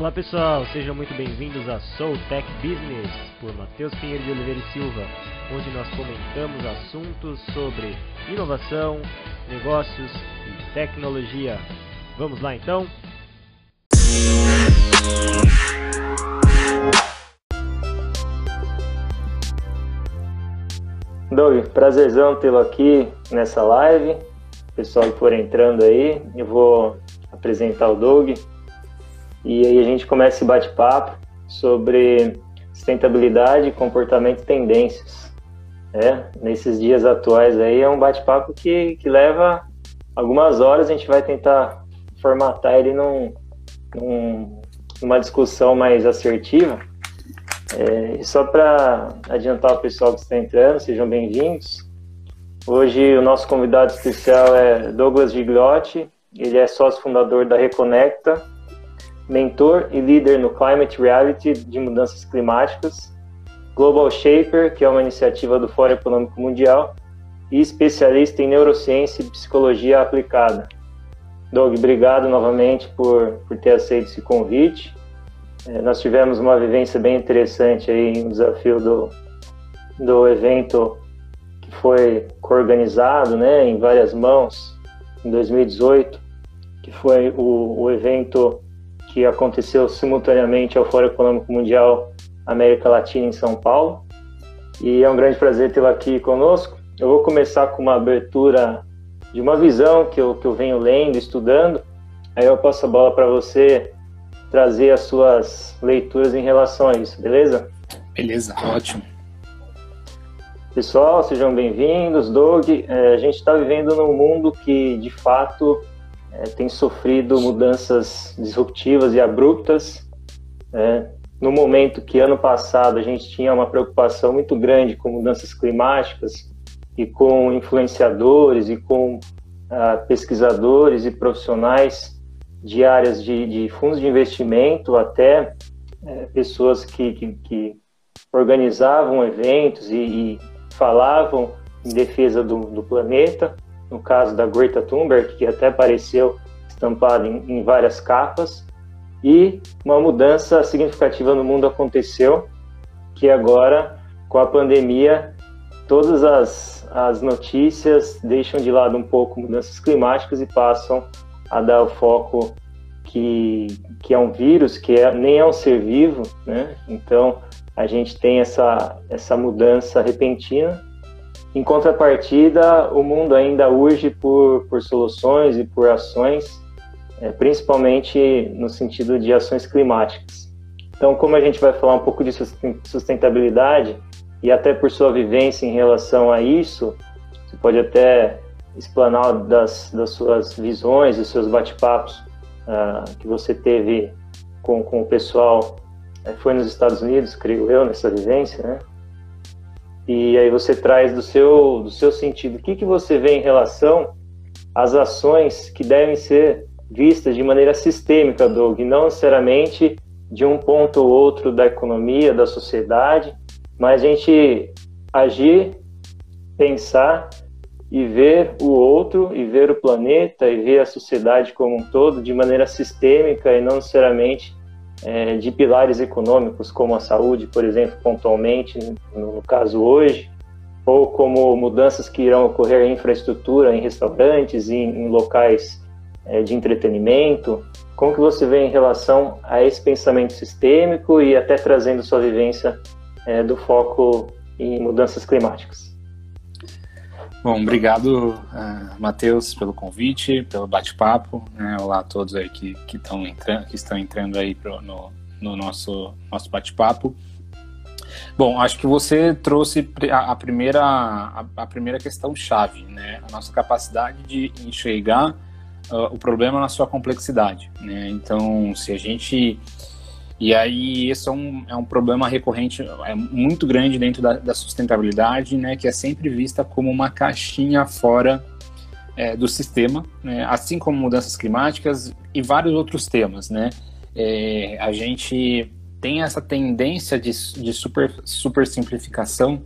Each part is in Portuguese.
Olá pessoal, sejam muito bem-vindos a Soul Tech Business por Matheus Pinheiro de Oliveira e Silva, onde nós comentamos assuntos sobre inovação, negócios e tecnologia. Vamos lá então? Doug, prazerzão tê-lo aqui nessa live. Pessoal que for entrando aí, eu vou apresentar o Doug. E aí a gente começa esse bate-papo sobre sustentabilidade, comportamento e tendências. É, nesses dias atuais aí é um bate-papo que, que leva algumas horas, a gente vai tentar formatar ele num, num, numa discussão mais assertiva. É, só para adiantar o pessoal que está entrando, sejam bem-vindos. Hoje o nosso convidado especial é Douglas Gigliotti, ele é sócio fundador da Reconecta, mentor e líder no Climate Reality de mudanças climáticas, Global Shaper, que é uma iniciativa do Fórum Econômico Mundial, e especialista em neurociência e psicologia aplicada. Doug, obrigado novamente por, por ter aceito esse convite. É, nós tivemos uma vivência bem interessante aí, um desafio do, do evento que foi organizado né, em várias mãos em 2018, que foi o, o evento que aconteceu simultaneamente ao Fórum Econômico Mundial América Latina em São Paulo. E é um grande prazer tê-lo aqui conosco. Eu vou começar com uma abertura de uma visão que eu, que eu venho lendo, estudando. Aí eu passo a bola para você trazer as suas leituras em relação a isso, beleza? Beleza, ótimo. Pessoal, sejam bem-vindos. Doug, é, a gente está vivendo num mundo que, de fato, é, tem sofrido mudanças disruptivas e abruptas. É, no momento que ano passado a gente tinha uma preocupação muito grande com mudanças climáticas e com influenciadores e com ah, pesquisadores e profissionais de áreas de, de fundos de investimento até é, pessoas que, que, que, organizavam eventos e, e, falavam em defesa do, do planeta no caso da Greta Thunberg, que até apareceu estampada em, em várias capas, e uma mudança significativa no mundo aconteceu, que agora, com a pandemia, todas as, as notícias deixam de lado um pouco mudanças climáticas e passam a dar o foco que, que é um vírus, que é, nem é um ser vivo, né? Então, a gente tem essa, essa mudança repentina em contrapartida, o mundo ainda urge por, por soluções e por ações, é, principalmente no sentido de ações climáticas. Então, como a gente vai falar um pouco de sustentabilidade e até por sua vivência em relação a isso, você pode até explanar das, das suas visões, dos seus bate-papos uh, que você teve com, com o pessoal, uh, foi nos Estados Unidos, creio eu, nessa vivência, né? E aí você traz do seu, do seu sentido, o que, que você vê em relação às ações que devem ser vistas de maneira sistêmica, Doug, não necessariamente de um ponto ou outro da economia, da sociedade, mas a gente agir, pensar e ver o outro, e ver o planeta, e ver a sociedade como um todo de maneira sistêmica e não necessariamente é, de pilares econômicos, como a saúde, por exemplo, pontualmente, no caso hoje, ou como mudanças que irão ocorrer em infraestrutura, em restaurantes, em, em locais é, de entretenimento. Como que você vê em relação a esse pensamento sistêmico e até trazendo sua vivência é, do foco em mudanças climáticas? Bom, obrigado, uh, Matheus, pelo convite, pelo bate-papo. Né? Olá a todos aí que, que, entrando, que estão entrando aí pro, no, no nosso, nosso bate-papo. Bom, acho que você trouxe a, a primeira, a, a, primeira questão chave, né? A nossa capacidade de enxergar uh, o problema na sua complexidade, né? Então, se a gente e aí esse é um, é um problema recorrente, é muito grande dentro da, da sustentabilidade, né, que é sempre vista como uma caixinha fora é, do sistema, né, assim como mudanças climáticas e vários outros temas, né. É, a gente tem essa tendência de, de super, super simplificação,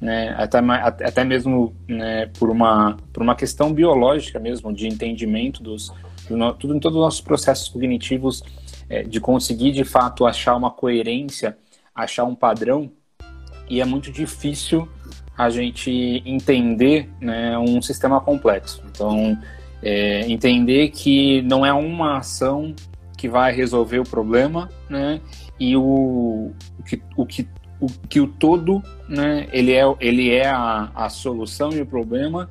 né, até, até mesmo né, por, uma, por uma questão biológica mesmo, de entendimento dos, do, tudo, todos os nossos processos cognitivos é, de conseguir de fato achar uma coerência, achar um padrão, e é muito difícil a gente entender né, um sistema complexo. Então, é, entender que não é uma ação que vai resolver o problema, né? E o, o, que, o, que, o que o todo, né? Ele é, ele é a, a solução e o problema,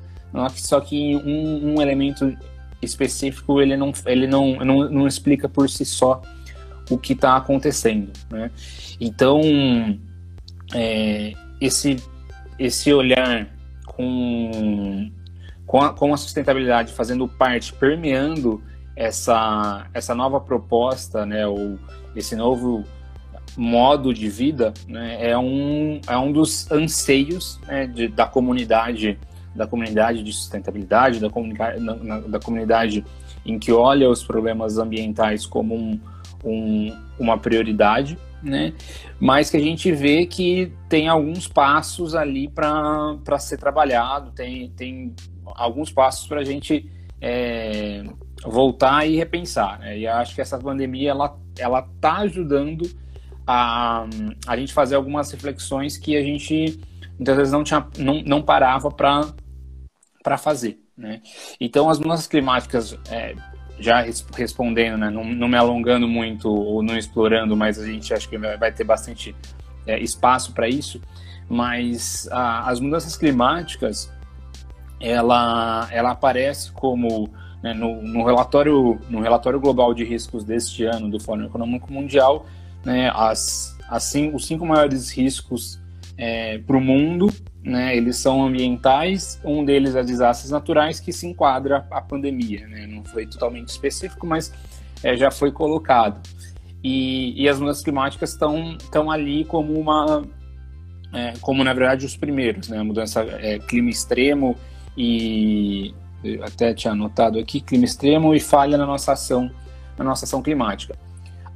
só que um, um elemento específico ele não, ele não, não, não explica por si só o que está acontecendo, né? Então, é, esse, esse olhar com, com, a, com a sustentabilidade fazendo parte, permeando essa, essa nova proposta, né, ou esse novo modo de vida, né, é, um, é um dos anseios né, de, da comunidade da comunidade de sustentabilidade, da, comunidade, da comunidade em que olha os problemas ambientais como um, um, uma prioridade, né? Mas que a gente vê que tem alguns passos ali para ser trabalhado, tem, tem alguns passos para a gente é, voltar e repensar. Né? E acho que essa pandemia ela ela está ajudando a, a gente fazer algumas reflexões que a gente muitas vezes não tinha não, não parava para para fazer. Né? Então as mudanças climáticas é, já respondendo, né, não, não, me alongando muito ou não explorando, mas a gente acha que vai ter bastante é, espaço para isso. Mas a, as mudanças climáticas, ela, ela aparece como né, no, no, relatório no relatório global de riscos deste ano do Fórum Econômico Mundial, né, as, assim, os cinco maiores riscos é, para o mundo né, eles são ambientais, um deles é desastres naturais, que se enquadra a pandemia, né, não foi totalmente específico, mas é, já foi colocado. E, e, as mudanças climáticas estão ali como uma, é, como na verdade os primeiros, né, a mudança é, clima extremo e até tinha anotado aqui clima extremo e falha na nossa ação, na nossa ação climática.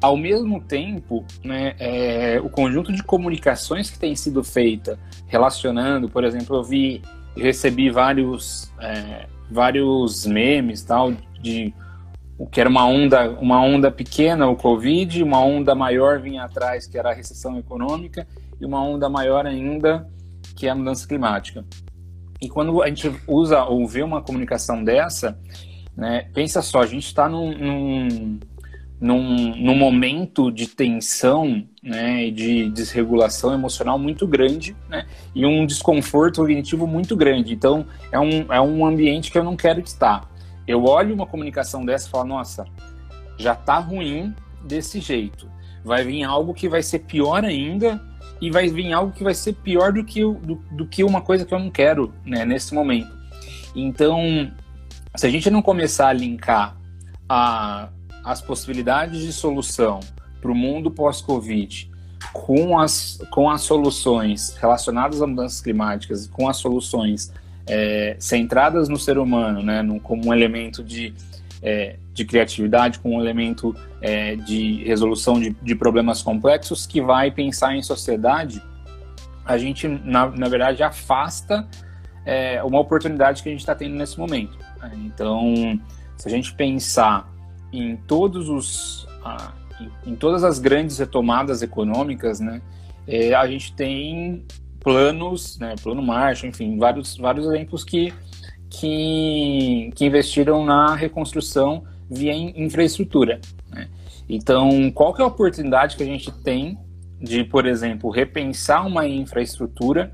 Ao mesmo tempo, né, é, o conjunto de comunicações que tem sido feita relacionando, por exemplo, eu vi, recebi vários, é, vários memes tal de o que era uma onda, uma onda pequena, o Covid, uma onda maior vinha atrás, que era a recessão econômica, e uma onda maior ainda, que é a mudança climática. E quando a gente usa ou vê uma comunicação dessa, né, pensa só, a gente está num, num num, num momento de tensão né, e de desregulação emocional muito grande né, e um desconforto cognitivo muito grande. Então, é um, é um ambiente que eu não quero estar. Eu olho uma comunicação dessa e falo, nossa, já tá ruim desse jeito. Vai vir algo que vai ser pior ainda e vai vir algo que vai ser pior do que, do, do que uma coisa que eu não quero né, nesse momento. Então, se a gente não começar a linkar a as possibilidades de solução para o mundo pós-Covid com as, com as soluções relacionadas a mudanças climáticas, com as soluções é, centradas no ser humano, né, no, como um elemento de, é, de criatividade, como um elemento é, de resolução de, de, problemas complexos, que vai pensar em sociedade, a gente, na, na verdade, afasta é, uma oportunidade que a gente está tendo nesse momento. Então, se a gente pensar em todos os ah, em todas as grandes retomadas econômicas, né, é, a gente tem planos, né, plano Marshall, enfim, vários vários exemplos que que, que investiram na reconstrução via infraestrutura. Né? Então, qual que é a oportunidade que a gente tem de, por exemplo, repensar uma infraestrutura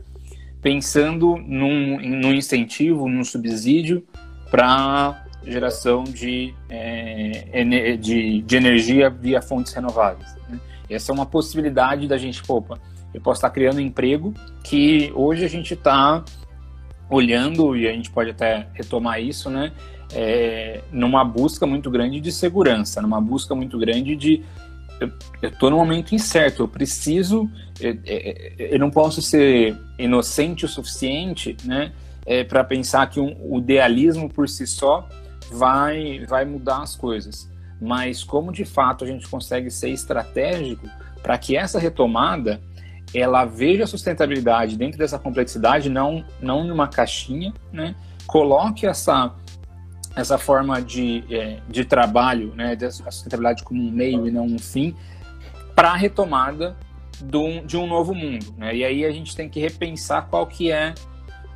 pensando num, num incentivo, num subsídio para geração de, é, de, de, energia via fontes renováveis. Né? Essa é uma possibilidade da gente, opa, eu posso estar criando emprego que hoje a gente está olhando, e a gente pode até retomar isso, né? É, numa busca muito grande de segurança, numa busca muito grande de eu estou num momento incerto, eu preciso, eu, eu, não posso ser inocente o suficiente, né, é, para pensar que um, o idealismo por si só vai, vai mudar as coisas. Mas como de fato a gente consegue ser estratégico para que essa retomada ela veja a sustentabilidade dentro dessa complexidade, não, não numa caixinha, né? coloque essa, essa forma de, é, de trabalho, né, a sustentabilidade como um meio e não um fim, para a retomada do, de um novo mundo. Né? E aí a gente tem que repensar qual que é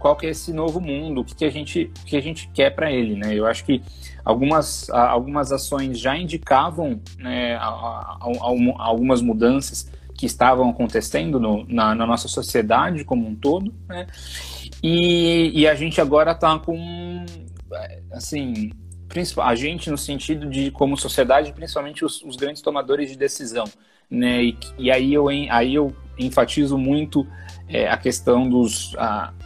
qual que é esse novo mundo, o que, que a gente o que a gente quer para ele, né? Eu acho que algumas algumas ações já indicavam né, algumas mudanças que estavam acontecendo no, na, na, nossa sociedade como um todo, né? E, e a gente agora está com assim a gente no sentido de como sociedade, principalmente os, os grandes tomadores de decisão, né? E, e, aí eu aí eu enfatizo muito é, a questão dos, a, a,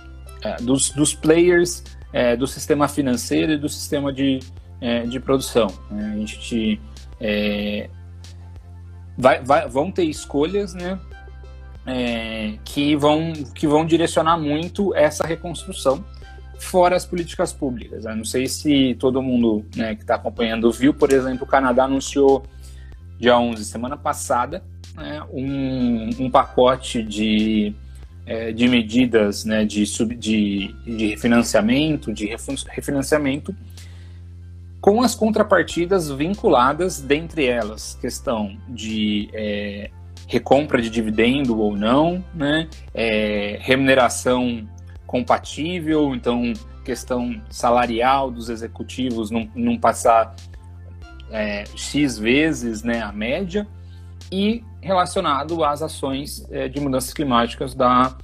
dos, dos players é, do sistema financeiro e do sistema de, é, de produção. Né? A gente é, vai, vai, vão ter escolhas, né? É, que vão que vão direcionar muito essa reconstrução fora as políticas públicas. Eu não sei se todo mundo né, que está acompanhando viu, por exemplo, o Canadá anunciou dia 11, semana passada, né, um, um, pacote de, é, de medidas né, de, sub, de, de refinanciamento, de refinanciamento, com as contrapartidas vinculadas, dentre elas, questão de é, recompra de dividendo ou não, né, é, remuneração compatível, então questão salarial dos executivos não, passar é, X vezes né, a média, e relacionado às ações é, de mudanças climáticas da,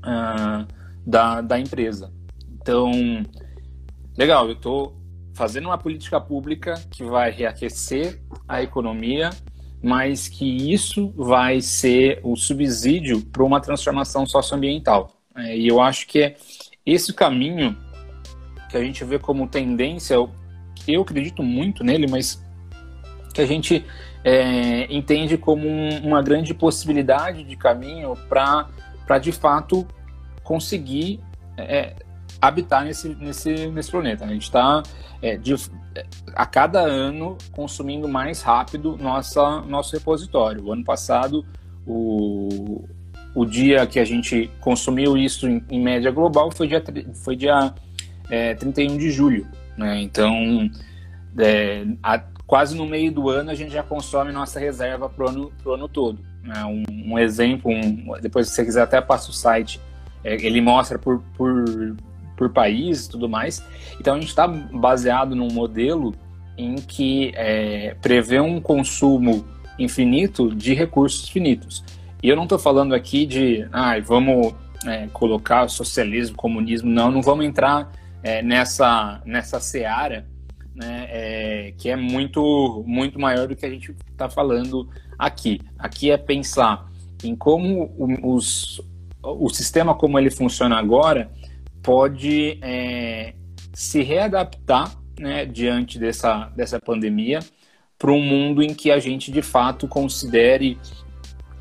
uh, da, da empresa. Então, legal, eu estou fazendo uma política pública que vai reaquecer a economia, mas que isso vai ser o subsídio para uma transformação socioambiental. É, e eu acho que é esse caminho que a gente vê como tendência, eu, eu acredito muito nele, mas que a gente é, entende como um, uma grande possibilidade de caminho para de fato conseguir é, habitar nesse, nesse, nesse planeta. A gente está é, a cada ano consumindo mais rápido nossa, nosso repositório. O ano passado, o, o dia que a gente consumiu isso em, em média global foi dia, foi dia é, 31 de julho. Né? Então, é, a, quase no meio do ano a gente já consome nossa reserva para o ano, ano todo. Né? Um, um, exemplo, um, depois se você quiser até passa o site, é, ele mostra por, por, por país e tudo mais. Então a gente está baseado num modelo em que é, prevê um consumo infinito de recursos finitos. E eu não estou falando aqui de, ah, vamos é, colocar socialismo, comunismo, não, não vamos entrar é, nessa, nessa seara, né, é, que é muito, muito maior do que a gente está falando aqui. Aqui é pensar em como o, os, o sistema como ele funciona agora pode é, se readaptar né, diante dessa, dessa pandemia para um mundo em que a gente de fato considere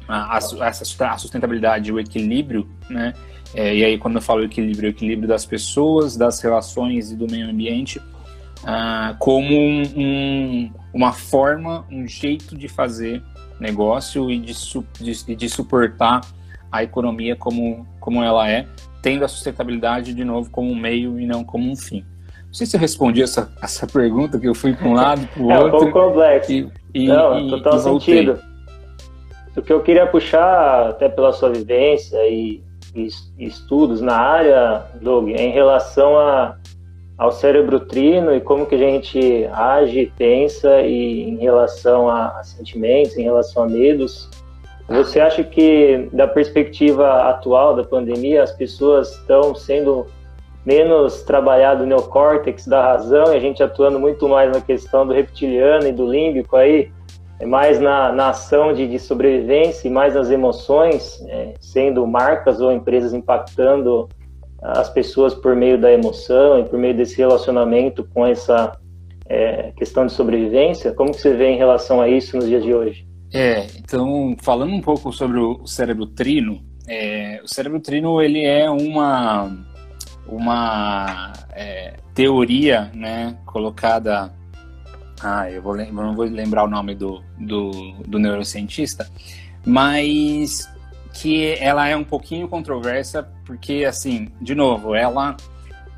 a, a, sustentabilidade, o equilíbrio, né? É, e aí quando eu falo equilíbrio, o equilíbrio das pessoas, das relações e do meio ambiente, ah, como um, um, uma forma, um jeito de fazer negócio e de, de, de, suportar a economia como, como ela é, tendo a sustentabilidade de novo como um meio e não como um fim. Não sei se eu respondi essa, essa pergunta, que eu fui para um lado, para o é outro. É um pouco complexo. E, e, não, e, total sentido. O que eu queria puxar, até pela sua vivência e, e, e estudos na área, Doug, é em relação a, ao cérebro trino e como que a gente age, pensa e em relação a, a sentimentos, em relação a medos. Você acha que, da perspectiva atual da pandemia, as pessoas estão sendo menos trabalhado o neocórtex da razão e a gente atuando muito mais na questão do reptiliano e do límbico aí, é mais na, na ação de, de, sobrevivência e mais nas emoções, é, sendo marcas ou empresas impactando as pessoas por meio da emoção e por meio desse relacionamento com essa é, questão de sobrevivência. Como que você vê em relação a isso nos dias de hoje? É, então, falando um pouco sobre o cérebro trino, é, o cérebro trino ele é uma, uma é, teoria né, colocada ah, eu vou, não vou lembrar o nome do, do, do neurocientista, mas que ela é um pouquinho controversa, porque, assim, de novo, ela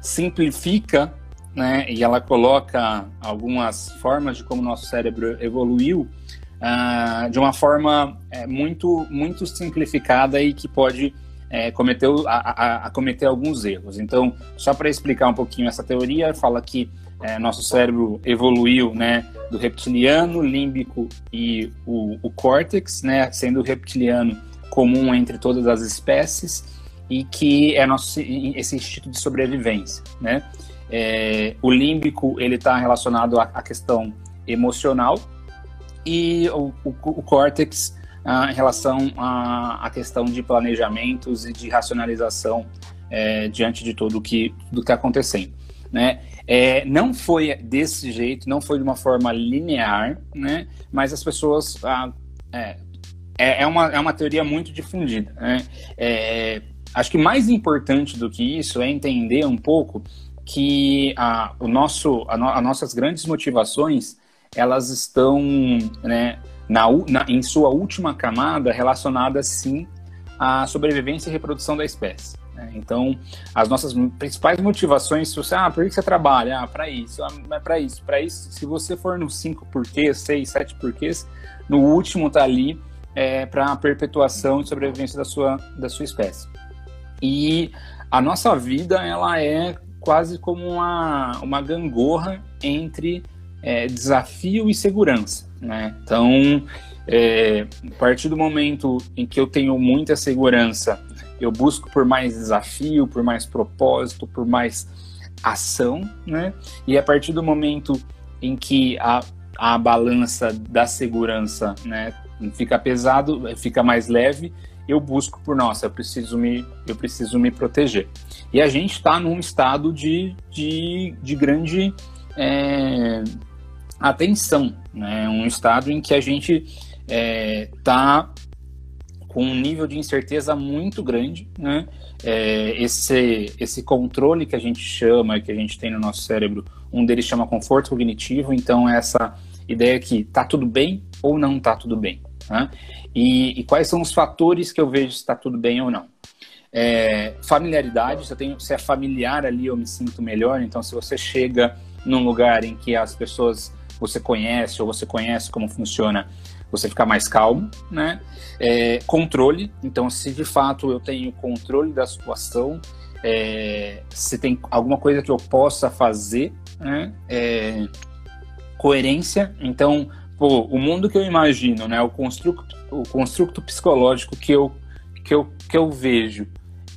simplifica né, e ela coloca algumas formas de como nosso cérebro evoluiu uh, de uma forma é, muito, muito simplificada e que pode é, cometer, a, a, a, cometer alguns erros. Então, só para explicar um pouquinho essa teoria, fala que é, nosso cérebro evoluiu né, do reptiliano, límbico e o, o córtex, né, sendo o reptiliano comum entre todas as espécies e que é nosso esse instinto de sobrevivência, né? É, o límbico ele está relacionado à, à, questão emocional e o, o, o córtex ah, em relação à, à, questão de planejamentos e de racionalização é, diante de tudo que do que está acontecendo, né? É, não foi desse jeito, não foi de uma forma linear, né? Mas as pessoas ah, é, é, é uma, é uma teoria muito difundida. Né? É, acho que mais importante do que isso é entender um pouco que a, o nosso, a, no, as nossas grandes motivações elas estão né, na, na, em sua última camada relacionadas sim à sobrevivência e reprodução da espécie. Né? Então, as nossas principais motivações, se você, ah, por que você trabalha? Ah, para isso, ah, para isso, para isso. Se você for no 5 porquês, 6, 7 porquês, no último tá ali é, para a perpetuação e sobrevivência da sua, da sua espécie. E a nossa vida ela é quase como uma, uma gangorra entre é, desafio e segurança. Né? Então, é, a partir do momento em que eu tenho muita segurança, eu busco por mais desafio, por mais propósito, por mais ação, né? E a partir do momento em que a, a balança da segurança, né, fica pesado, fica mais leve, eu busco por nossa, eu preciso me, eu preciso me proteger. E a gente está num estado de, de, de grande é, atenção, né? um estado em que a gente está é, tá com um nível de incerteza muito grande, né? É, esse, esse controle que a gente chama, que a gente tem no nosso cérebro, um deles chama conforto cognitivo, então essa ideia que tá tudo bem ou não tá tudo bem. Né? E, e, quais são os fatores que eu vejo se está tudo bem ou não? É, familiaridade, se, eu tenho, se é familiar ali, eu me sinto melhor. Então, se você chega num lugar em que as pessoas você conhece ou você conhece como funciona, você fica mais calmo, né? É, controle, então se de fato eu tenho controle da situação, é, se tem alguma coisa que eu possa fazer, né? É, coerência, então pô, o mundo que eu imagino, né, o construto, o construto psicológico que eu, que eu, que eu vejo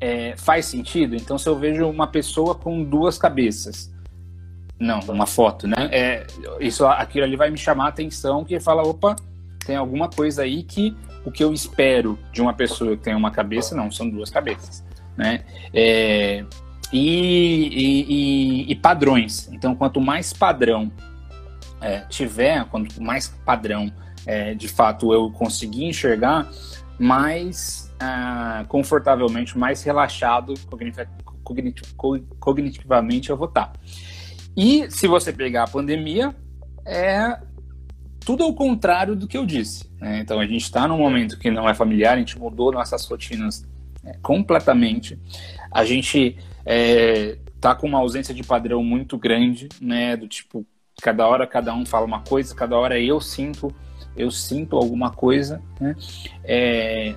é, faz sentido? Então, se eu vejo uma pessoa com duas cabeças, não, uma foto, né? É, isso, aquilo ali vai me chamar a atenção, que fala, opa, tem alguma coisa aí que o que eu espero de uma pessoa que tem uma cabeça, não, são duas cabeças, né? É, e, e, e, e padrões. Então, quanto mais padrão é, tiver, quanto mais padrão é, de fato eu conseguir enxergar, mais ah, confortavelmente, mais relaxado cognitivamente eu vou estar. E se você pegar a pandemia, é tudo ao contrário do que eu disse. Né? Então a gente está num momento que não é familiar, a gente mudou nossas rotinas é, completamente. A gente está é, com uma ausência de padrão muito grande, né? Do tipo, cada hora cada um fala uma coisa, cada hora eu sinto, eu sinto alguma coisa, né? É,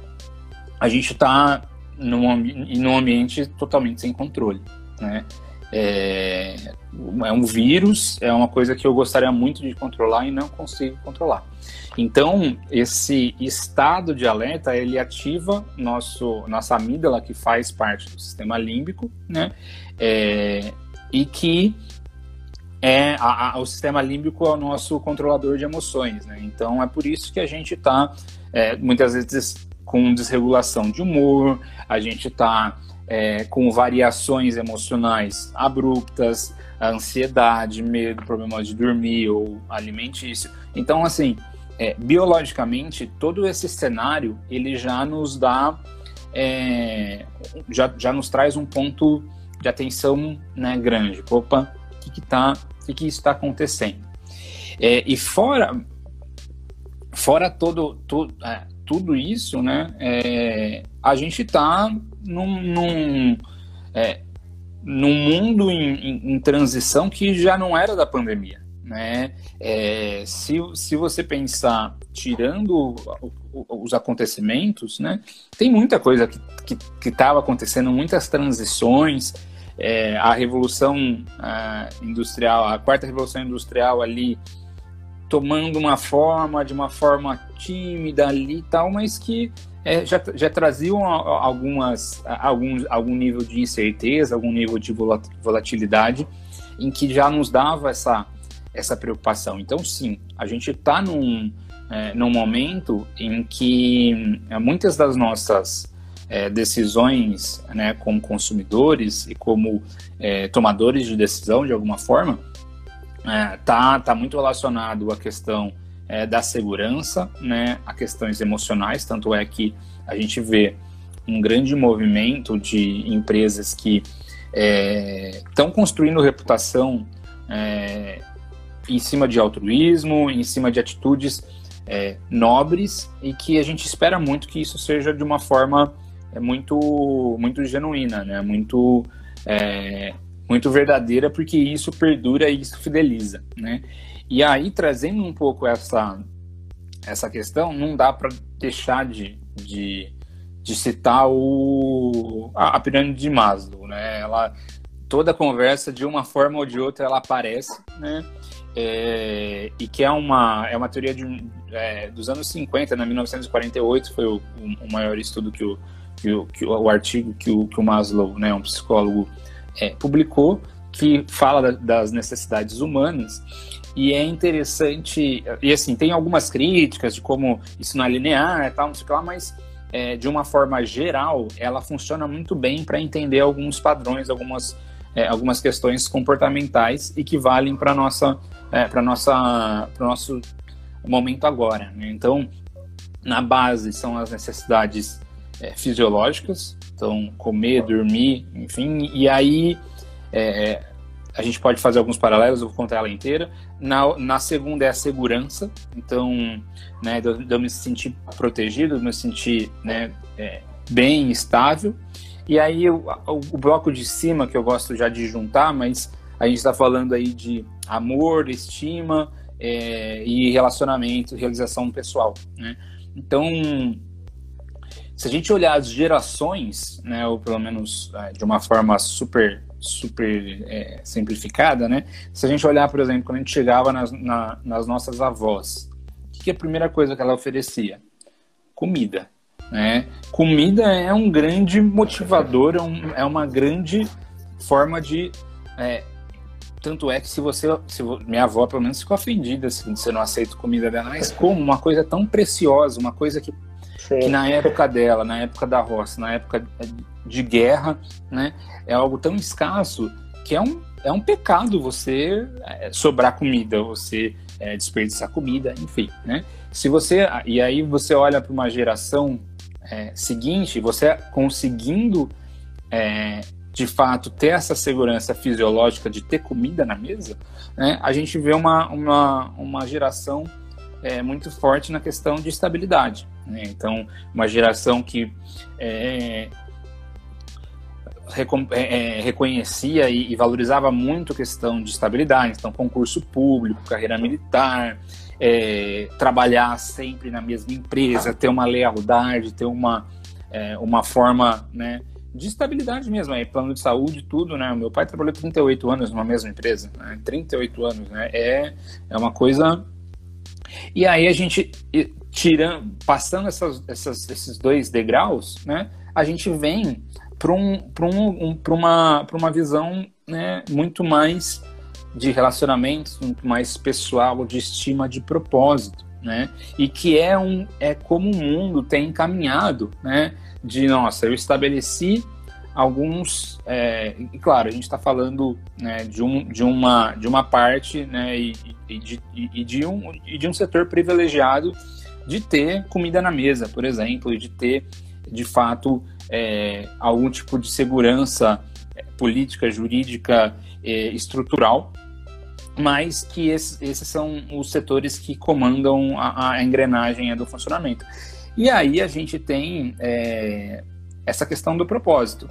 a gente está num, num ambiente totalmente sem controle, né? É, é um vírus, é uma coisa que eu gostaria muito de controlar e não consigo controlar. Então, esse estado de alerta, ele ativa nosso, nossa amígdala, que faz parte do sistema límbico, né? É, e que é a, a, o sistema límbico é o nosso controlador de emoções, né? Então é por isso que a gente está é, muitas vezes com desregulação de humor, a gente está é, com variações emocionais abruptas, ansiedade, medo, problema de dormir ou alimentício. Então, assim, é, biologicamente, todo esse cenário ele já nos dá, é, já, já nos traz um ponto de atenção né, grande. Opa, o que está que, que está acontecendo. É, e fora, fora todo, é, tudo isso, né, é, a gente está num, num é, num mundo em, em, em, transição que já não era da pandemia. Né? É, se, se você pensar, tirando os acontecimentos, né, tem muita coisa que estava acontecendo, muitas transições. É, a revolução industrial, a quarta revolução industrial ali tomando uma forma, de uma forma tímida ali e tal, mas que é, já, já traziam algumas, algum, algum nível de incerteza, algum nível de volatilidade, em que já nos dava essa, essa preocupação. Então, sim, a gente está num, é, num momento em que é, muitas das nossas é, decisões né, como consumidores e como é, tomadores de decisão, de alguma forma, está é, tá, tá muito relacionado à questão é, da segurança, né, a questões emocionais, tanto é que a gente vê um grande movimento de empresas que estão é, construindo reputação é, em cima de altruísmo, em cima de atitudes é, nobres e que a gente espera muito que isso seja de uma forma é, muito muito genuína, né? Muito é, muito verdadeira, porque isso perdura e isso fideliza, né? E aí, trazendo um pouco essa, essa questão, não dá para deixar de, de, de, citar o, a, a pirâmide de Maslow, né? Ela, toda conversa, de uma forma ou de outra, ela aparece, né? É, e que é uma, é uma teoria de, é, dos anos 50, né? 1948 foi o, o maior estudo que o, que o, que o, o artigo que o, que o Maslow, né, um psicólogo, é, publicou, que fala das necessidades humanas e é interessante, e assim, tem algumas críticas de como isso não é linear e tal, não sei o que lá, mas é, de uma forma geral, ela funciona muito bem para entender alguns padrões, algumas, é, algumas questões comportamentais e que valem para nossa é, para nossa para nosso momento agora. Né? Então, na base são as necessidades é, fisiológicas, então comer, dormir, enfim, e aí é, a gente pode fazer alguns paralelos, eu vou contar ela inteira. Na, na segunda é a segurança, então, né, de, de eu me sentir protegido, de eu me sentir né, é, bem, estável. E aí o, o, bloco de cima, que eu gosto já de juntar, mas a gente está falando aí de amor, estima é, e relacionamento, realização pessoal, né? Então, se a gente olhar as gerações, né, ou pelo menos é, de uma forma super super é, simplificada, né? Se a gente olhar, por exemplo, quando a gente chegava nas, na, nas nossas avós, o que, que é a primeira coisa que ela oferecia? Comida, né? Comida é um grande motivador, é, um, é uma grande forma de é, tanto é que se você, se minha avó pelo menos ficou ofendida se você não aceita comida dela, mas como uma coisa tão preciosa, uma coisa que, que na época dela, na época da roça, na época de guerra, né? É algo tão escasso que é um, é um pecado você é, sobrar comida, você é, desperdiçar comida, enfim, né? Se você e aí você olha para uma geração é, seguinte, você conseguindo é, de fato ter essa segurança fisiológica de ter comida na mesa, né? A gente vê uma, uma, uma geração é, muito forte na questão de estabilidade. Né? Então, uma geração que é, é, é, reconhecia e, e, valorizava muito a questão de estabilidade, então concurso público, carreira militar, é, trabalhar sempre na mesma empresa, ter uma lealdade, ter uma, é, uma forma né, de estabilidade mesmo, aí, plano de saúde, tudo, né? Meu pai trabalhou 38 anos numa mesma empresa, né? 38 anos, né? É, é uma coisa... E aí a gente, tirando, passando essas, essas, esses dois degraus, né? A gente vem para um, um, um, uma, uma visão né, muito mais de relacionamentos, muito mais pessoal, de estima, de propósito, né? E que é um é como o mundo tem encaminhado, né? De nossa, eu estabeleci alguns é, e claro a gente está falando né, de, um, de, uma, de uma parte né, e, e, de, e, de um, e de um setor privilegiado de ter comida na mesa, por exemplo, e de ter de fato é, algum tipo de segurança é, política, jurídica, é, estrutural, mas que esses, esses, são os setores que comandam a, a, engrenagem do funcionamento. E aí a gente tem é, essa questão do propósito.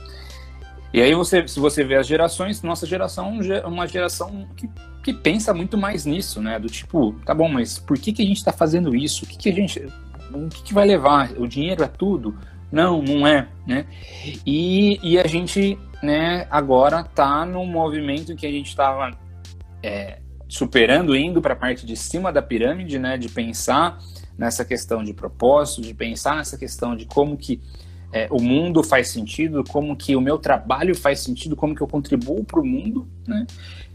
E aí você, se você vê as gerações, nossa geração é uma geração que, que pensa muito mais nisso, né? Do tipo, tá bom, mas por que, que a gente está fazendo isso? O que, que a gente, o que, que vai levar? O dinheiro é tudo? Não, não é, né? E, e a gente, né, agora tá num movimento que a gente estava é, superando, indo para a parte de cima da pirâmide, né? De pensar nessa questão de propósito, de pensar nessa questão de como que é, o mundo faz sentido, como que o meu trabalho faz sentido, como que eu contribuo para o mundo, né?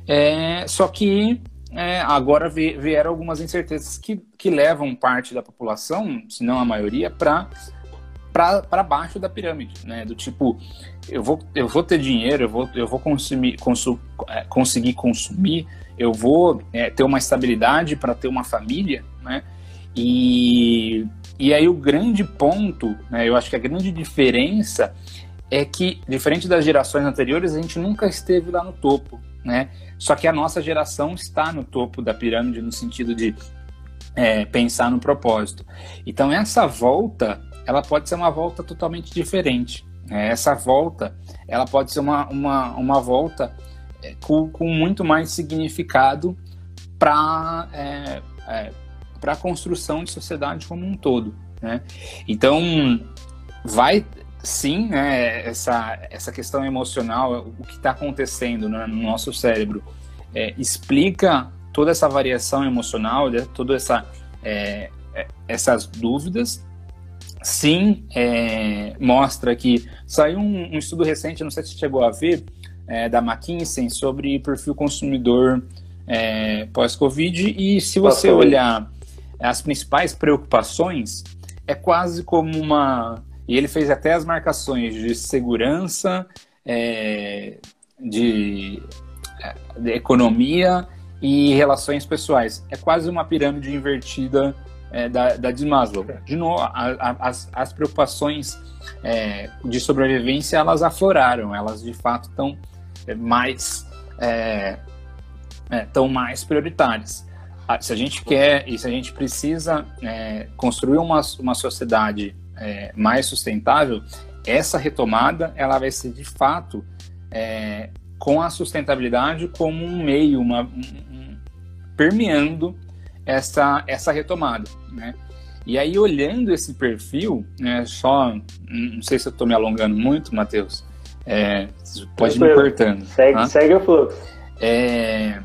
É, só que é, agora vieram algumas incertezas que, que levam parte da população, se não a maioria, para para baixo da pirâmide, né? Do tipo, eu vou, eu vou ter dinheiro, eu vou, eu vou consumir, consu, é, conseguir consumir, eu vou é, ter uma estabilidade para ter uma família, né? E, e aí o grande ponto, né, eu acho que a grande diferença é que, diferente das gerações anteriores, a gente nunca esteve lá no topo, né? Só que a nossa geração está no topo da pirâmide no sentido de é, pensar no propósito. Então essa volta, ela pode ser uma volta totalmente diferente. Né? Essa volta, ela pode ser uma, uma, uma volta é, com, com muito mais significado para é, é para a construção de sociedade como um todo. Né? Então, vai sim, né, essa, essa questão emocional, o que está acontecendo no, no, nosso cérebro, é, explica toda essa variação emocional, né, todas essa, é, é, essas dúvidas. Sim, é, mostra que saiu um, um, estudo recente, não sei se chegou a ver, é, da McKinsey sobre perfil consumidor é, pós-Covid. E se você olhar as principais preocupações, é quase como uma. E ele fez até as marcações de segurança, é, de, é, de, economia e relações pessoais. É quase uma pirâmide invertida é, da, da de Maslow. De novo, a, a, as, as preocupações é, de sobrevivência elas afloraram, elas de fato estão é, mais estão é, mais prioritárias se a gente quer e se a gente precisa é, construir uma, uma sociedade é, mais sustentável, essa retomada ela vai ser de fato é, com a sustentabilidade como um meio, uma, um, permeando essa, essa retomada, né? E aí, olhando esse perfil, né, só, não sei se eu estou me alongando muito, Matheus, é, pode ir me cortando. Segue, tá? segue o fluxo. É,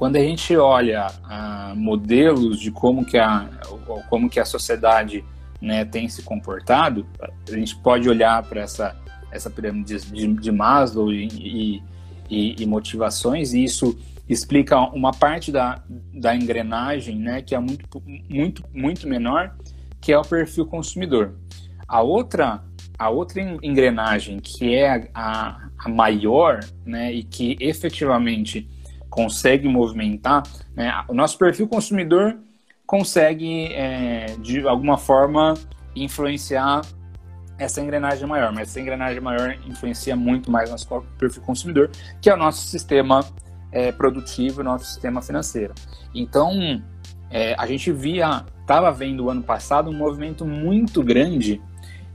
quando a gente olha ah, modelos de como que a, como que a sociedade né, tem se comportado, a gente pode olhar para essa, essa pirâmide de, de Maslow e, e, e, motivações, e isso explica uma parte da, da engrenagem né, que é muito, muito, muito menor, que é o perfil consumidor. A outra, a outra engrenagem que é a, a maior né, e que efetivamente consegue movimentar, né, o nosso perfil consumidor consegue, é, de alguma forma, influenciar essa engrenagem maior, mas essa engrenagem maior influencia muito mais nosso perfil consumidor, que é o nosso sistema é, produtivo, nosso sistema financeiro. Então, é, a gente via, estava vendo ano passado um movimento muito grande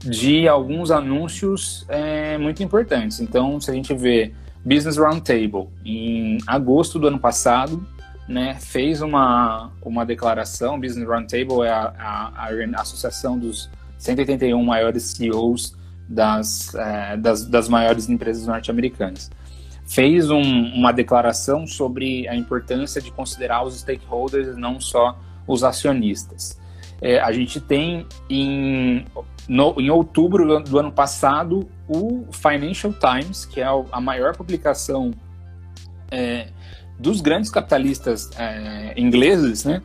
de alguns anúncios é, muito importantes. Então, se a gente vê Business Roundtable, em agosto do ano passado, né, fez uma, uma declaração. Business Roundtable é a, a, a, associação dos 181 maiores CEOs das, é, das, das, maiores empresas norte-americanas. Fez um, uma declaração sobre a importância de considerar os stakeholders, não só os acionistas. É, a gente tem em no, em outubro do ano passado, o Financial Times, que é a maior publicação é, dos grandes capitalistas é, ingleses, né,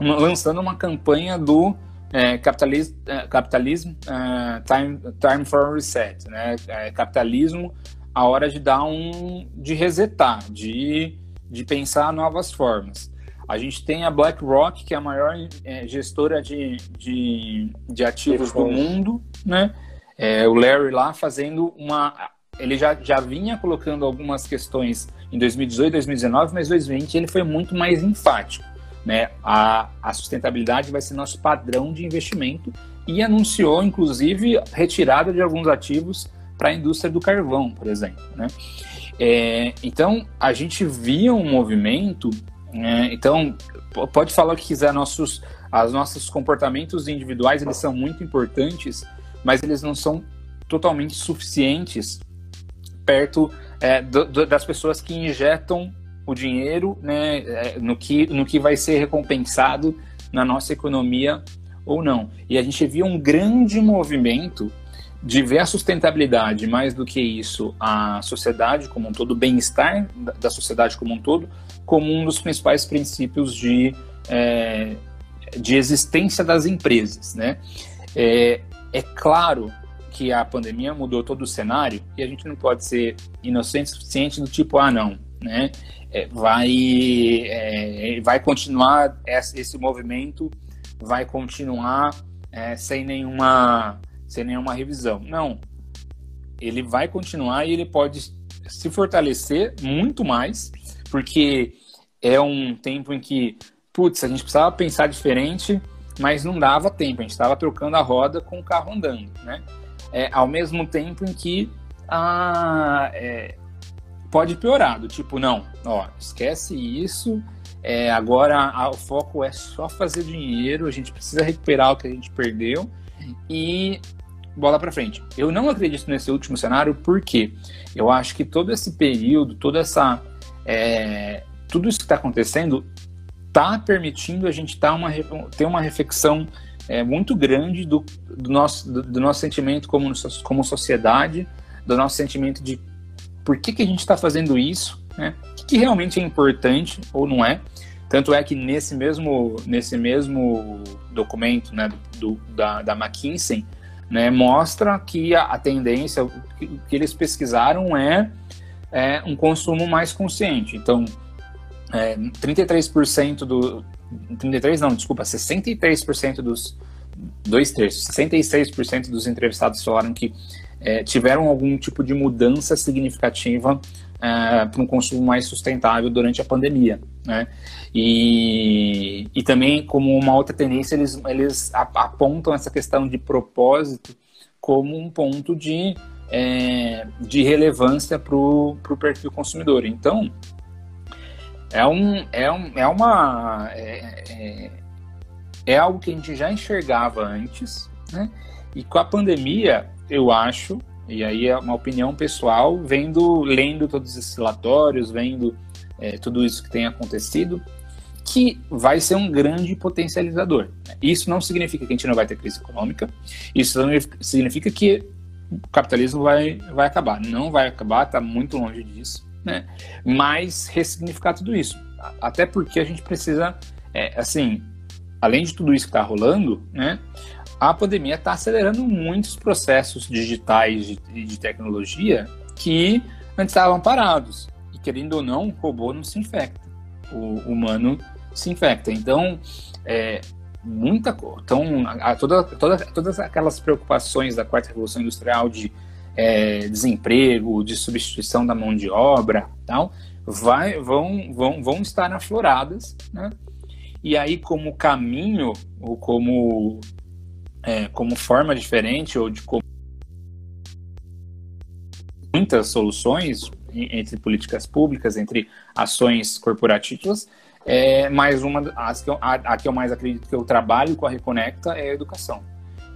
lançando uma campanha do é, capitalismo, é, capitalismo é, time, time for Reset, né, é, capitalismo a hora de dar um, de resetar, de, de pensar novas formas. A gente tem a BlackRock, que é a maior é, gestora de, de, de ativos do mundo, né? É, o Larry lá fazendo uma. Ele já, já vinha colocando algumas questões em 2018, 2019, mas 2020 ele foi muito mais enfático. Né? A, a sustentabilidade vai ser nosso padrão de investimento e anunciou, inclusive, retirada de alguns ativos para a indústria do carvão, por exemplo. Né? É, então, a gente via um movimento. Né? Então, pode falar o que quiser, nossos, os nossos comportamentos individuais eles são muito importantes, mas eles não são totalmente suficientes perto é, do, do, das pessoas que injetam o dinheiro né, é, no, que, no que vai ser recompensado na nossa economia ou não. E a gente via um grande movimento de ver a sustentabilidade, mais do que isso, a sociedade como um todo, o bem-estar da sociedade como um todo, como um dos principais princípios de, é, de existência das empresas. Né? É, é claro que a pandemia mudou todo o cenário e a gente não pode ser inocente o suficiente do tipo, ah, não, né? É, vai, é, vai continuar esse, movimento, vai continuar é, sem nenhuma sem nenhuma revisão. Não, ele vai continuar e ele pode se fortalecer muito mais, porque é um tempo em que, putz, a gente precisava pensar diferente, mas não dava tempo, a gente estava trocando a roda com o carro andando, né? É, ao mesmo tempo em que a, é, pode piorar, do tipo, não, ó, esquece isso, é, agora a, o foco é só fazer dinheiro, a gente precisa recuperar o que a gente perdeu e bola para frente. Eu não acredito nesse último cenário porque eu acho que todo esse período, toda essa é, tudo isso que está acontecendo está permitindo a gente tá uma, ter uma reflexão é, muito grande do, do nosso, do, do, nosso sentimento como, como sociedade, do nosso sentimento de por que, que a gente está fazendo isso, né? o que, que realmente é importante ou não é. Tanto é que nesse mesmo, nesse mesmo documento né, do, da, da McKinsey, né, mostra que a, a tendência, o que, que, eles pesquisaram é, é um consumo mais consciente. Então, é, 33% do. 33 não, desculpa, 63% dos. Dois terços, 66% dos entrevistados falaram que é, tiveram algum tipo de mudança significativa é, para um consumo mais sustentável durante a pandemia. Né? E, e também, como uma outra tendência, eles, eles apontam essa questão de propósito como um ponto de, é, de relevância para o perfil consumidor. Então, é, um, é, um, é uma. É, é, é algo que a gente já enxergava antes, né? E com a pandemia, eu acho, e aí é uma opinião pessoal, vendo, lendo todos esses relatórios, vendo é, tudo isso que tem acontecido, que vai ser um grande potencializador. Isso não significa que a gente não vai ter crise econômica, isso significa que o capitalismo vai, vai acabar. Não vai acabar, está muito longe disso, né? mas ressignificar tudo isso. Até porque a gente precisa, é, assim, além de tudo isso que está rolando, né, a pandemia está acelerando muitos processos digitais de, de tecnologia que antes estavam parados. E querendo ou não, o robô não se infecta. O humano se infecta. Então, é, muita então a, toda, toda, todas aquelas preocupações da quarta revolução industrial de é, desemprego, de substituição da mão de obra, tal, vai, vão, vão, vão estar afloradas, né? E aí, como caminho ou como é, como forma diferente ou de como muitas soluções entre políticas públicas, entre ações corporativas, é, mais uma as que eu, a, a, que eu mais acredito que eu trabalho com a Reconecta é a educação.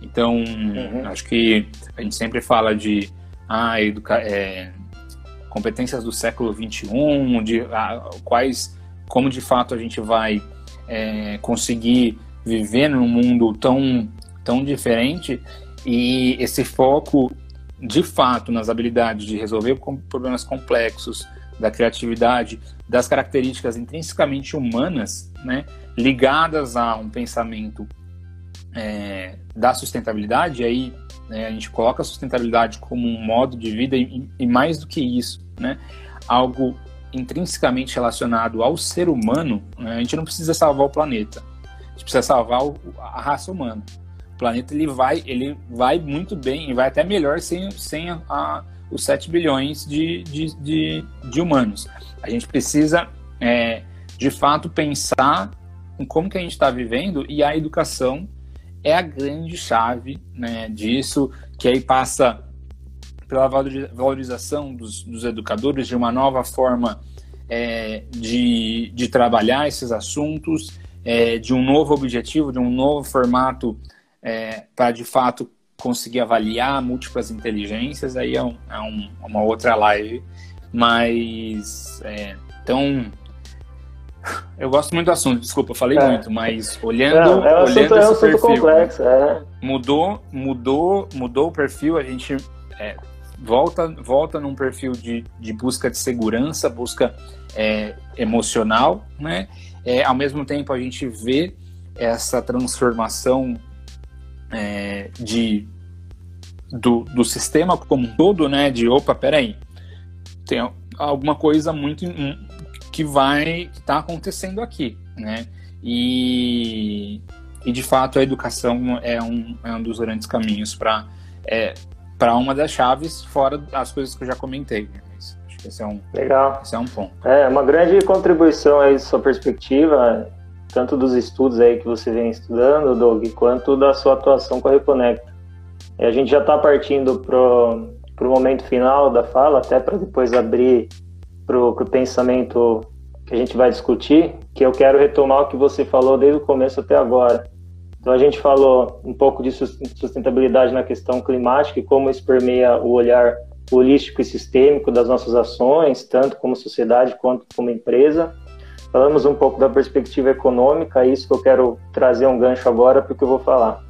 Então, uhum. acho que a gente sempre fala de ah, educa é, competências do século XXI, de ah, quais, como de fato a gente vai é, conseguir viver num mundo tão, tão diferente e esse foco de fato nas habilidades de resolver problemas complexos, da criatividade, das características intrinsecamente humanas, né, ligadas a um pensamento é, da sustentabilidade, aí né, a gente coloca a sustentabilidade como um modo de vida e, e mais do que isso, né, algo intrinsecamente relacionado ao ser humano, né, a gente não precisa salvar o planeta, a gente precisa salvar o, a raça humana. O planeta ele vai, ele vai muito bem e vai até melhor sem, sem a, a os 7 bilhões de, de, de, de humanos. A gente precisa, é, de fato, pensar em como que a gente está vivendo e a educação é a grande chave né, disso, que aí passa pela valorização dos, dos educadores, de uma nova forma é, de, de trabalhar esses assuntos, é, de um novo objetivo, de um novo formato é, para de fato conseguir avaliar múltiplas inteligências, aí é, um, é um, uma outra live. Mas, é, então, eu gosto muito do assunto, desculpa, falei é. muito, mas olhando, Não, é um olhando assunto, esse é um perfil, complexo, é. mudou, mudou, mudou o perfil, a gente é, volta, volta num perfil de, de busca de segurança, busca é, emocional, né? É, ao mesmo tempo a gente vê essa transformação é, de do, do sistema como um todo, né? De opa, peraí, tem alguma coisa muito que vai que está acontecendo aqui, né? E, e de fato a educação é um, é um dos grandes caminhos para é, para uma das chaves, fora as coisas que eu já comentei. Né? Acho que esse é um legal. Esse é um ponto. É uma grande contribuição aí sua perspectiva, tanto dos estudos aí que você vem estudando, Doug, quanto da sua atuação com a Reconecta. A gente já está partindo para o momento final da fala, até para depois abrir para o pensamento que a gente vai discutir, que eu quero retomar o que você falou desde o começo até agora. Então a gente falou um pouco de sustentabilidade na questão climática e como isso permeia o olhar holístico e sistêmico das nossas ações, tanto como sociedade quanto como empresa. Falamos um pouco da perspectiva econômica, é isso que eu quero trazer um gancho agora para o que eu vou falar.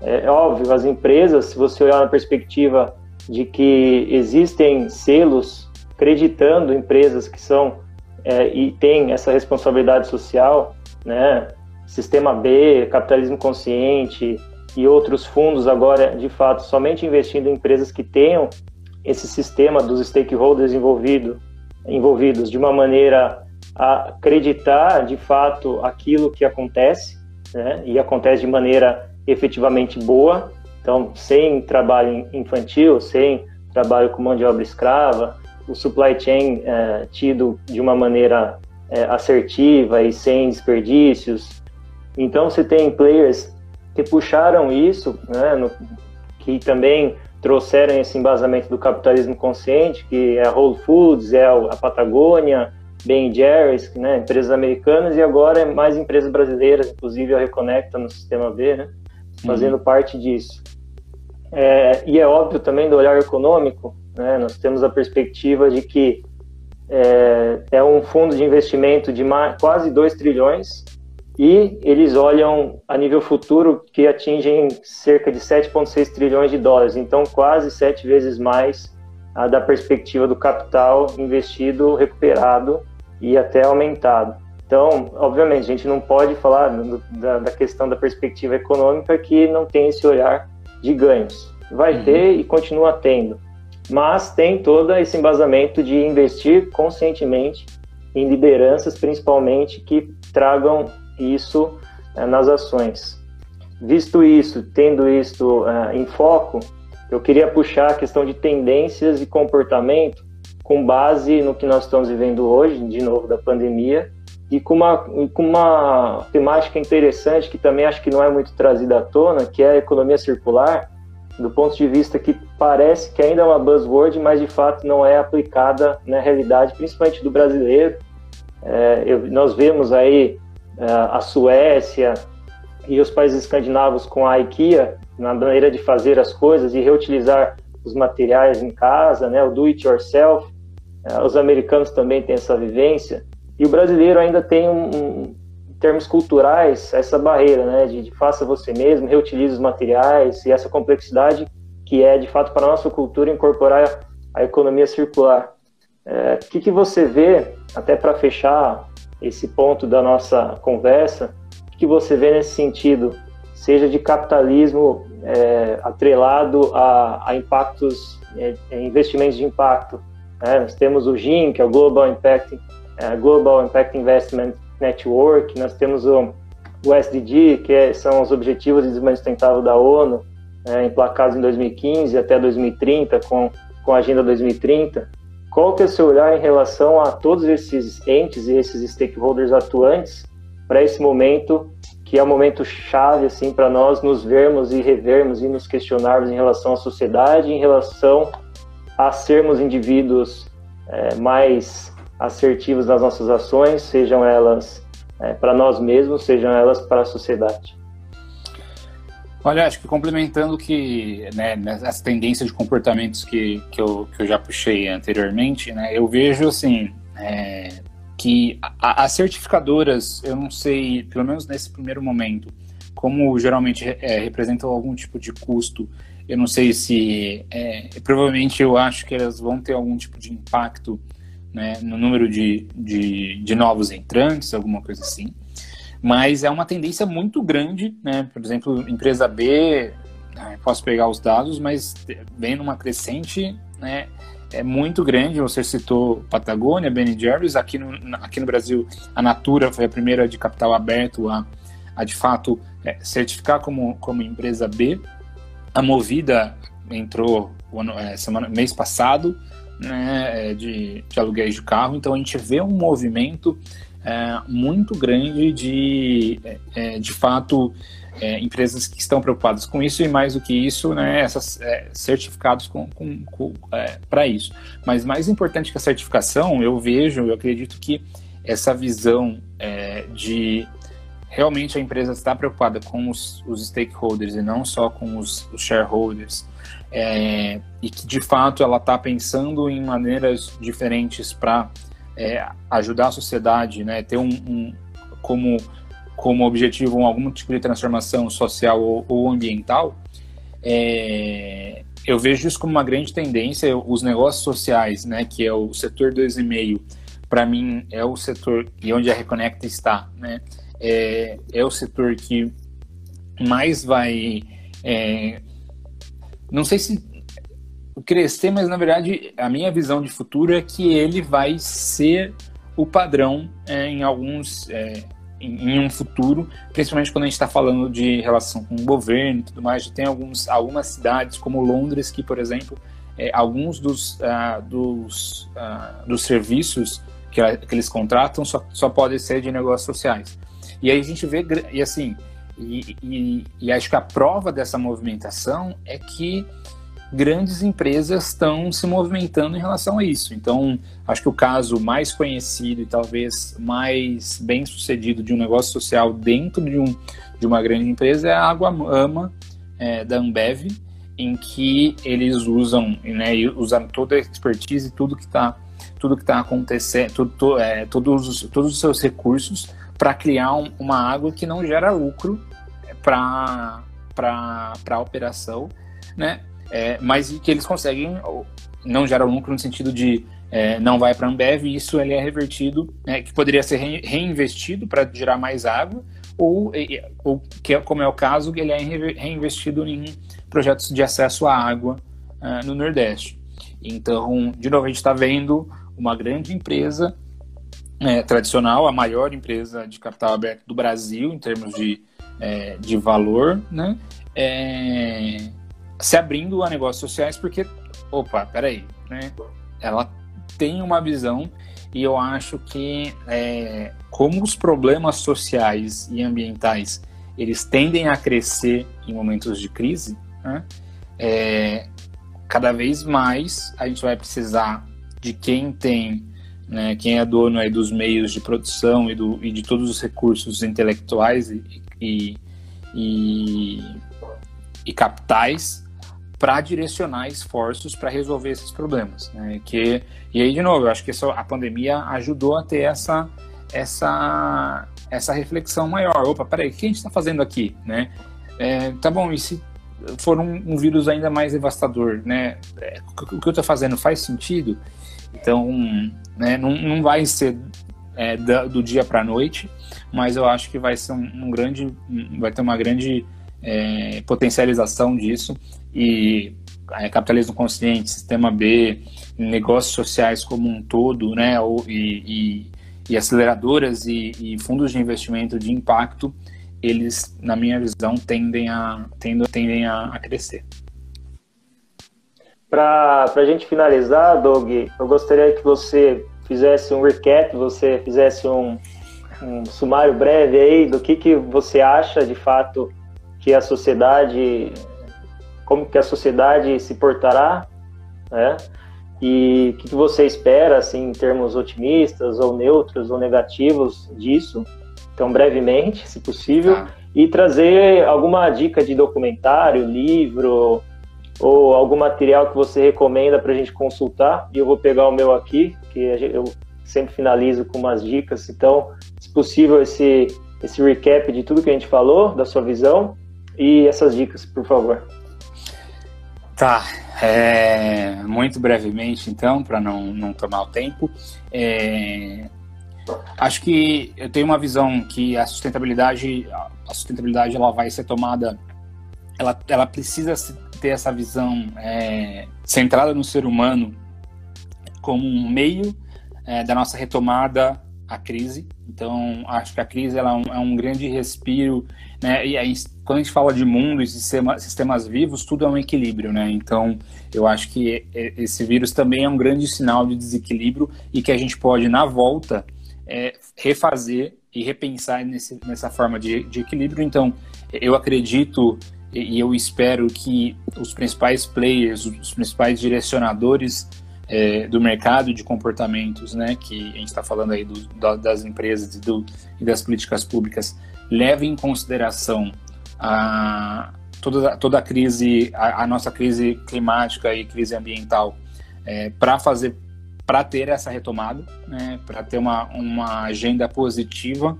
É, é óbvio, as empresas, se você olhar na perspectiva de que existem selos acreditando empresas que são é, e têm essa responsabilidade social, né? Sistema B, capitalismo consciente e outros fundos agora, de fato, somente investindo em empresas que tenham esse sistema dos stakeholders envolvido, envolvidos de uma maneira acreditar de fato aquilo que acontece, né? E acontece de maneira efetivamente boa. Então, sem trabalho infantil, sem trabalho com mão de obra escrava, o supply chain é, tido de uma maneira é, assertiva e sem desperdícios. Então, você tem players que puxaram isso, né, no, que também trouxeram esse embasamento do capitalismo consciente, que é a Whole Foods, é a Patagônia, Ben Jerry's, né, empresas americanas, e agora é mais empresas brasileiras, inclusive a Reconecta no Sistema B, né, fazendo uhum. parte disso. É, e é óbvio também do olhar econômico, né? Nós temos a perspectiva de que é, é um fundo de investimento de mais, quase 2 trilhões e eles olham a nível futuro que atingem cerca de 7,6 trilhões de dólares, então quase sete vezes mais da perspectiva do capital investido, recuperado e até aumentado. Então, obviamente, a gente não pode falar da, da questão da perspectiva econômica que não tem esse olhar de ganhos. Vai uhum. ter e continua tendo mas tem todo esse embasamento de investir conscientemente em lideranças, principalmente, que tragam isso é, nas ações. Visto isso, tendo isso é, em foco, eu queria puxar a questão de tendências e comportamento com base no que nós estamos vivendo hoje, de novo, da pandemia, e com uma, com uma temática interessante que também acho que não é muito trazida à tona, que é a economia circular, do ponto de vista que parece que ainda é uma buzzword, mas de fato não é aplicada na realidade, principalmente do brasileiro. É, eu, nós vemos aí é, a Suécia e os países escandinavos com a IKEA na maneira de fazer as coisas e reutilizar os materiais em casa, né, o do it yourself. É, os americanos também têm essa vivência e o brasileiro ainda tem um, um termos culturais, essa barreira, né, de, de, faça você mesmo, reutilize os materiais e essa complexidade que é, de fato, para a nossa cultura incorporar a economia circular. O é, que, que você vê, até para fechar esse ponto da nossa conversa, o que você vê nesse sentido, seja de capitalismo é, atrelado a, a impactos, é, investimentos de impacto. Né? Nós temos o GIM, que é o Global Impact, é, Global Impact Investment Network, nós temos o, o SDG, que é, são os Objetivos de Desenvolvimento Sustentável da ONU, é, emplacados em 2015 até 2030, com, com a Agenda 2030. Qual que é o seu olhar em relação a todos esses entes e esses stakeholders atuantes para esse momento, que é um momento chave assim para nós nos vermos e revermos e nos questionarmos em relação à sociedade, em relação a sermos indivíduos é, mais assertivos nas nossas ações, sejam elas é, para nós mesmos, sejam elas para a sociedade. Olha, acho que complementando que né, as tendências de comportamentos que, que, eu, que eu já puxei anteriormente, né, eu vejo assim é, que as certificadoras, eu não sei, pelo menos nesse primeiro momento, como geralmente é, representam algum tipo de custo, eu não sei se é, provavelmente eu acho que elas vão ter algum tipo de impacto né, no número de, de, de novos entrantes, alguma coisa assim mas é uma tendência muito grande, né? Por exemplo, empresa B, né, posso pegar os dados, mas vem numa crescente, né? É muito grande. Você citou Patagônia, Ben Jerry's. Aqui no, aqui no Brasil, a Natura foi a primeira de capital aberto a, a de fato é, certificar como, como empresa B. A Movida entrou ano, é, semana, mês passado né, é, de, de aluguéis de carro. Então a gente vê um movimento é, muito grande de, é, é, de fato, é, empresas que estão preocupadas com isso e mais do que isso, né, essas é, certificados com, com, com para isso. Mas mais importante que a certificação, eu vejo, eu acredito que essa visão de realmente a empresa estar preocupada com os, os stakeholders e não só com os, os shareholders, é, e que de fato ela está pensando em maneiras diferentes para é, ajudar a sociedade, né, ter um, um, como, como objetivo um, algum tipo de transformação social ou, ou ambiental, é, eu vejo isso como uma grande tendência. Os negócios sociais, né, que é o setor 2,5, para mim é o setor e onde a Reconecta está, né, é, é o setor que mais vai, é, não sei se crescer, mas na verdade a minha visão de futuro é que ele vai ser o padrão é, em alguns é, em, em, um futuro, principalmente quando a gente está falando de relação com o governo e tudo mais. Tem alguns, algumas cidades como Londres que, por exemplo, é, alguns dos, uh, dos, uh, dos serviços que, que, eles contratam só, só podem ser de negócios sociais. E aí a gente vê, e assim, e, e, e acho que a prova dessa movimentação é que grandes empresas estão se movimentando em relação a isso. Então, acho que o caso mais conhecido e talvez mais bem sucedido de um negócio social dentro de, um, de uma grande empresa é a Água Ama é, da Ambev, em que eles usam, né, usam toda a expertise tudo que está tudo que está acontecendo, tudo, é, todos, todos os seus recursos para criar um, uma água que não gera lucro para a operação, né? é, mas que eles conseguem, não geram lucro no sentido de é, não vai para a Ambev, isso ele é revertido, né, que poderia ser reinvestido para gerar mais água, ou, ou que é, como é o caso, ele é reinvestido em projetos de acesso à água uh, no Nordeste. Então, de novo, a gente está vendo uma grande empresa é, tradicional, a maior empresa de capital aberto do Brasil em termos de, é, de valor, né? É, se abrindo a negócios sociais porque, opa, peraí, né? Ela tem uma visão e eu acho que é, como os problemas sociais e ambientais eles tendem a crescer em momentos de crise, né? é, cada vez mais a gente vai precisar de quem tem, né, quem é dono aí dos meios de produção e, do, e de todos os recursos intelectuais e, e, e, e capitais para direcionar esforços para resolver esses problemas. Né? Que, e aí, de novo, eu acho que a pandemia ajudou a ter essa, essa, essa reflexão maior. Opa, peraí, o que a gente está fazendo aqui? Né? É, tá bom, e se for um, um vírus ainda mais devastador, né? É, o que eu estou fazendo faz sentido? Então, né, não, não vai ser é, do dia para a noite, mas eu acho que vai ser um, um grande, vai ter uma grande é, potencialização disso e é, capitalismo consciente, sistema B, negócios sociais como um todo, né, e, e, e aceleradoras e, e, fundos de investimento de impacto, eles, na minha visão, tendem a, tendem a, a crescer. Para a gente finalizar, Doug, eu gostaria que você fizesse um recap, você fizesse um, um sumário breve aí do que, que você acha de fato que a sociedade, como que a sociedade se portará, né? e o que, que você espera, assim, em termos otimistas ou neutros ou negativos disso. Então, brevemente, se possível, tá. e trazer alguma dica de documentário, livro ou algum material que você recomenda para a gente consultar. E eu vou pegar o meu aqui, que eu sempre finalizo com umas dicas. Então, se possível, esse, esse recap de tudo que a gente falou, da sua visão, e essas dicas, por favor. Tá, é, muito brevemente então, para não, não tomar o tempo. É, acho que eu tenho uma visão que a sustentabilidade, a sustentabilidade ela vai ser tomada, ela, ela precisa ter essa visão é, centrada no ser humano como um meio é, da nossa retomada à crise. Então, acho que a crise ela é, um, é um grande respiro, né? E aí, quando a gente fala de mundo e sistema, sistemas vivos, tudo é um equilíbrio, né? Então, eu acho que esse vírus também é um grande sinal de desequilíbrio e que a gente pode, na volta, é, refazer e repensar nesse, nessa forma de, de equilíbrio. Então, eu acredito e eu espero que os principais players, os principais direcionadores é, do mercado de comportamentos, né, que a gente está falando aí do, das empresas e, do, e das políticas públicas, levem em consideração a, toda, toda a crise, a, a nossa crise climática e crise ambiental, é, para fazer, para ter essa retomada, né, para ter uma, uma agenda positiva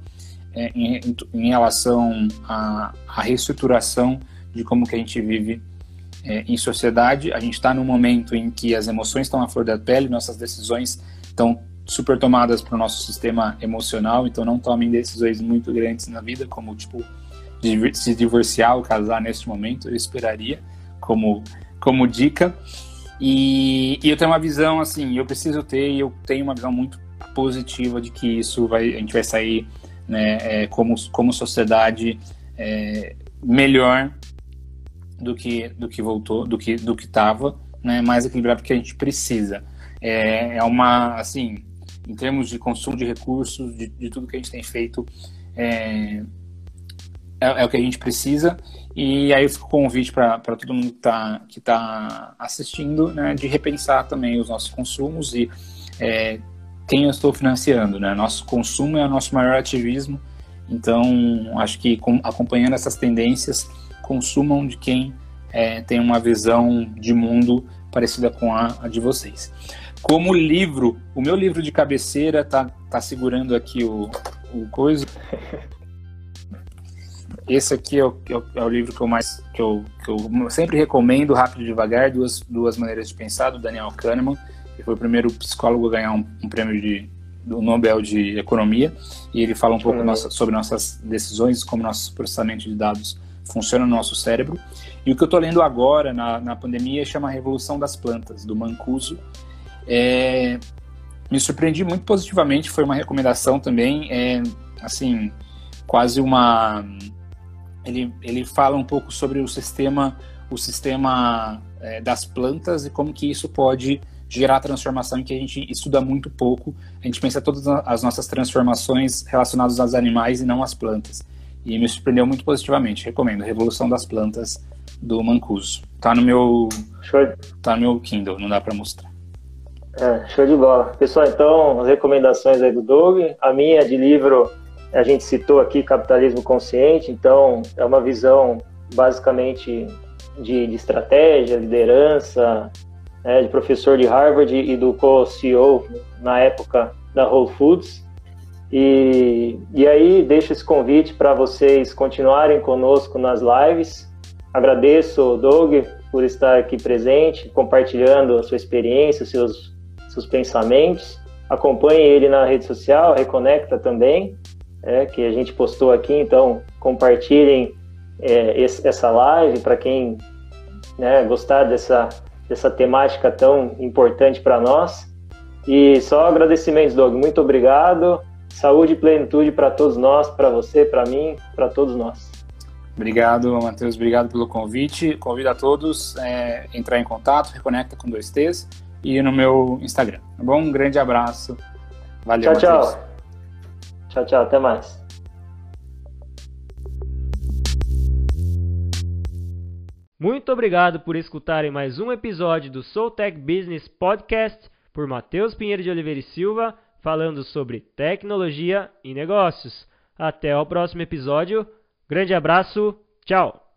é, em, em, relação à, à reestruturação de como que a gente vive é, em sociedade. A gente está num momento em que as emoções estão à flor da pele, nossas decisões estão super tomadas para o nosso sistema emocional, então não tomem decisões muito grandes na vida, como tipo se divorciar ou casar neste momento, eu esperaria como, como dica. E, e, eu tenho uma visão assim, eu preciso ter, eu tenho uma visão muito positiva de que isso vai, a gente vai sair né, é, como, como sociedade é, melhor do que do que voltou, do que do que estava, né, mais equilibrado que a gente precisa. É, é uma assim, em termos de consumo de recursos, de, de tudo que a gente tem feito, é, é, é, o que a gente precisa. E aí fica o convite para todo mundo que está que tá assistindo, né, de repensar também os nossos consumos e é, quem eu estou financiando. Né? Nosso consumo é o nosso maior ativismo, então acho que com, acompanhando essas tendências, consumam de quem é, tem uma visão de mundo parecida com a, a, de vocês. Como livro, o meu livro de cabeceira tá, tá segurando aqui o, o coisa. Esse aqui é o, é o, é o, livro que eu mais que eu, que eu sempre recomendo, Rápido e Devagar, duas, duas maneiras de pensar, do Daniel Kahneman, que foi o primeiro psicólogo a ganhar um, um prêmio de, do Nobel de Economia, e ele fala um pouco nossa, sobre nossas decisões, como nosso processamento de dados funciona no nosso cérebro. E o que eu estou lendo agora, na, na pandemia, chama Revolução das Plantas, do Mancuso. É, me surpreendi muito positivamente, foi uma recomendação também, é, assim, quase uma ele, ele fala um pouco sobre o sistema, o sistema é, das plantas e como que isso pode gerar transformação que a gente estuda muito pouco. A gente pensa todas as nossas transformações relacionadas aos animais e não às plantas. E me surpreendeu muito positivamente. Recomendo Revolução das Plantas do Mancuso. Tá no meu show. tá no meu Kindle, não dá para mostrar. É, show de bola. Pessoal, então, as recomendações aí do Doug. A minha de livro a gente citou aqui capitalismo consciente, então é uma visão basicamente de, de estratégia, liderança, né, de professor de Harvard e do co-CEO na época da Whole Foods. E, e aí deixo esse convite para vocês continuarem conosco nas lives. Agradeço, Doug, por estar aqui presente, compartilhando a sua experiência, seus, seus pensamentos. Acompanhe ele na rede social, Reconecta também é, que a gente postou aqui, então compartilhem é, esse, essa live para quem né, gostar dessa, dessa temática tão importante para nós. E só agradecimentos, Doug. Muito obrigado. Saúde e plenitude para todos nós, para você, para mim, para todos nós. Obrigado, Matheus. Obrigado pelo convite. Convido a todos a é, entrar em contato, reconecta com dois T's e no meu Instagram. Tá bom? Um grande abraço. Valeu, tchau, Matheus. Tchau. Tchau, tchau. Até mais. Muito obrigado por escutarem mais um episódio do Soul Tech Business Podcast por Matheus Pinheiro de Oliveira e Silva, falando sobre tecnologia e negócios. Até o próximo episódio. Grande abraço. Tchau.